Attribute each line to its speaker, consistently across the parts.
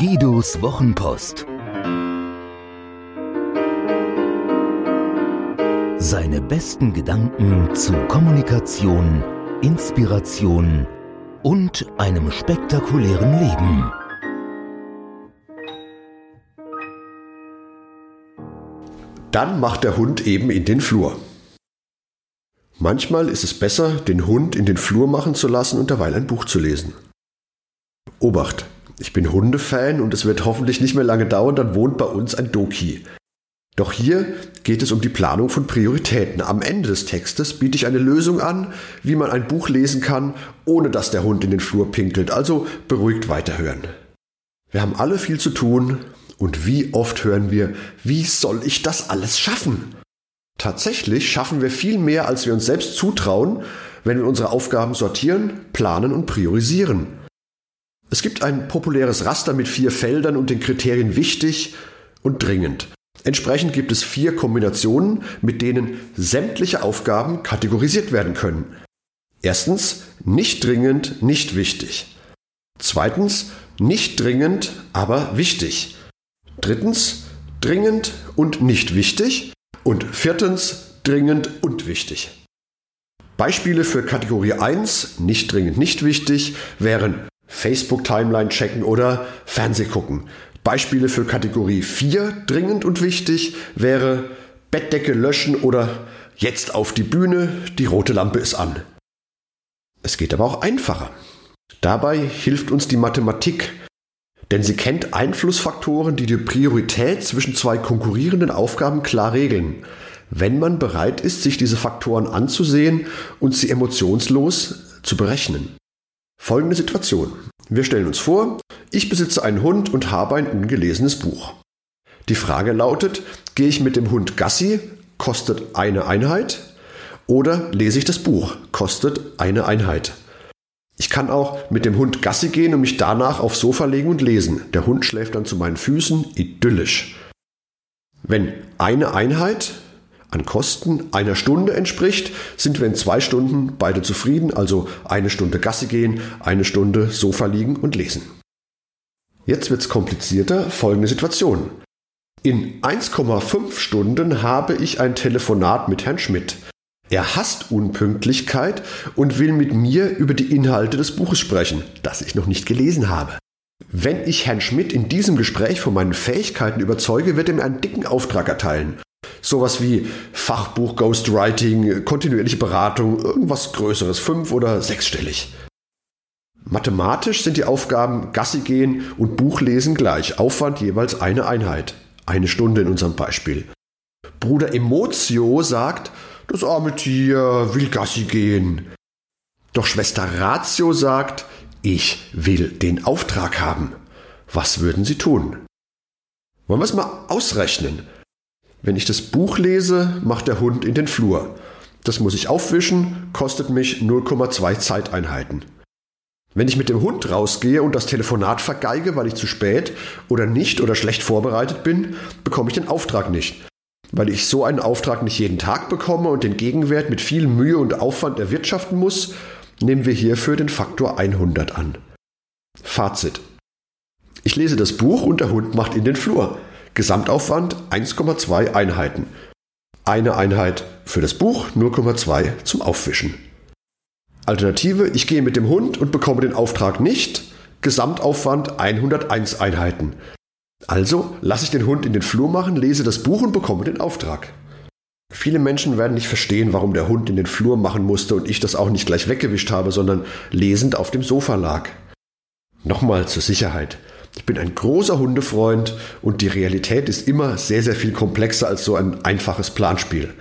Speaker 1: Guidos Wochenpost. Seine besten Gedanken zu Kommunikation, Inspiration und einem spektakulären Leben.
Speaker 2: Dann macht der Hund eben in den Flur. Manchmal ist es besser, den Hund in den Flur machen zu lassen und derweil ein Buch zu lesen. Obacht, ich bin Hundefan und es wird hoffentlich nicht mehr lange dauern, dann wohnt bei uns ein Doki. Doch hier geht es um die Planung von Prioritäten. Am Ende des Textes biete ich eine Lösung an, wie man ein Buch lesen kann, ohne dass der Hund in den Flur pinkelt, also beruhigt weiterhören. Wir haben alle viel zu tun und wie oft hören wir, wie soll ich das alles schaffen? Tatsächlich schaffen wir viel mehr, als wir uns selbst zutrauen, wenn wir unsere Aufgaben sortieren, planen und priorisieren. Es gibt ein populäres Raster mit vier Feldern und den Kriterien wichtig und dringend. Entsprechend gibt es vier Kombinationen, mit denen sämtliche Aufgaben kategorisiert werden können. Erstens, nicht dringend, nicht wichtig. Zweitens, nicht dringend, aber wichtig. Drittens, dringend und nicht wichtig. Und viertens, dringend und wichtig. Beispiele für Kategorie 1, nicht dringend, nicht wichtig, wären Facebook-Timeline checken oder Fernseh gucken. Beispiele für Kategorie 4 dringend und wichtig wäre Bettdecke löschen oder jetzt auf die Bühne, die rote Lampe ist an. Es geht aber auch einfacher. Dabei hilft uns die Mathematik, denn sie kennt Einflussfaktoren, die die Priorität zwischen zwei konkurrierenden Aufgaben klar regeln, wenn man bereit ist, sich diese Faktoren anzusehen und sie emotionslos zu berechnen. Folgende Situation. Wir stellen uns vor, ich besitze einen Hund und habe ein ungelesenes Buch. Die Frage lautet, gehe ich mit dem Hund Gassi, kostet eine Einheit, oder lese ich das Buch, kostet eine Einheit. Ich kann auch mit dem Hund Gassi gehen und mich danach aufs Sofa legen und lesen. Der Hund schläft dann zu meinen Füßen, idyllisch. Wenn eine Einheit an Kosten einer Stunde entspricht, sind wir in zwei Stunden beide zufrieden, also eine Stunde Gasse gehen, eine Stunde Sofa liegen und lesen. Jetzt wird es komplizierter, folgende Situation. In 1,5 Stunden habe ich ein Telefonat mit Herrn Schmidt. Er hasst Unpünktlichkeit und will mit mir über die Inhalte des Buches sprechen, das ich noch nicht gelesen habe. Wenn ich Herrn Schmidt in diesem Gespräch von meinen Fähigkeiten überzeuge, wird er mir einen dicken Auftrag erteilen. Sowas wie Fachbuch, Ghostwriting, kontinuierliche Beratung, irgendwas Größeres, fünf- oder sechsstellig. Mathematisch sind die Aufgaben Gassi gehen und Buchlesen gleich, Aufwand jeweils eine Einheit. Eine Stunde in unserem Beispiel. Bruder Emotio sagt, das arme Tier will Gassi gehen. Doch Schwester Ratio sagt, ich will den Auftrag haben. Was würden Sie tun? Wollen wir es mal ausrechnen? Wenn ich das Buch lese, macht der Hund in den Flur. Das muss ich aufwischen, kostet mich 0,2 Zeiteinheiten. Wenn ich mit dem Hund rausgehe und das Telefonat vergeige, weil ich zu spät oder nicht oder schlecht vorbereitet bin, bekomme ich den Auftrag nicht. Weil ich so einen Auftrag nicht jeden Tag bekomme und den Gegenwert mit viel Mühe und Aufwand erwirtschaften muss, nehmen wir hierfür den Faktor 100 an. Fazit. Ich lese das Buch und der Hund macht in den Flur. Gesamtaufwand 1,2 Einheiten. Eine Einheit für das Buch, 0,2 zum Aufwischen. Alternative, ich gehe mit dem Hund und bekomme den Auftrag nicht. Gesamtaufwand 101 Einheiten. Also lasse ich den Hund in den Flur machen, lese das Buch und bekomme den Auftrag. Viele Menschen werden nicht verstehen, warum der Hund in den Flur machen musste und ich das auch nicht gleich weggewischt habe, sondern lesend auf dem Sofa lag. Nochmal zur Sicherheit. Ich bin ein großer Hundefreund und die Realität ist immer sehr, sehr viel komplexer als so ein einfaches Planspiel.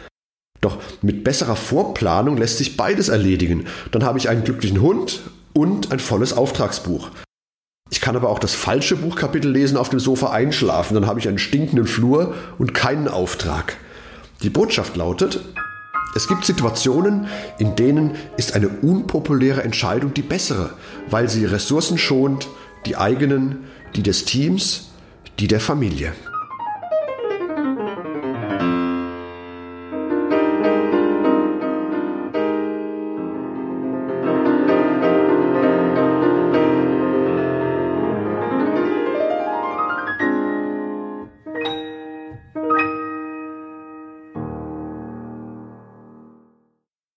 Speaker 2: Doch mit besserer Vorplanung lässt sich beides erledigen. Dann habe ich einen glücklichen Hund und ein volles Auftragsbuch. Ich kann aber auch das falsche Buchkapitel lesen, auf dem Sofa einschlafen, dann habe ich einen stinkenden Flur und keinen Auftrag. Die Botschaft lautet, es gibt Situationen, in denen ist eine unpopuläre Entscheidung die bessere, weil sie Ressourcen schont, die eigenen, die des Teams, die der Familie.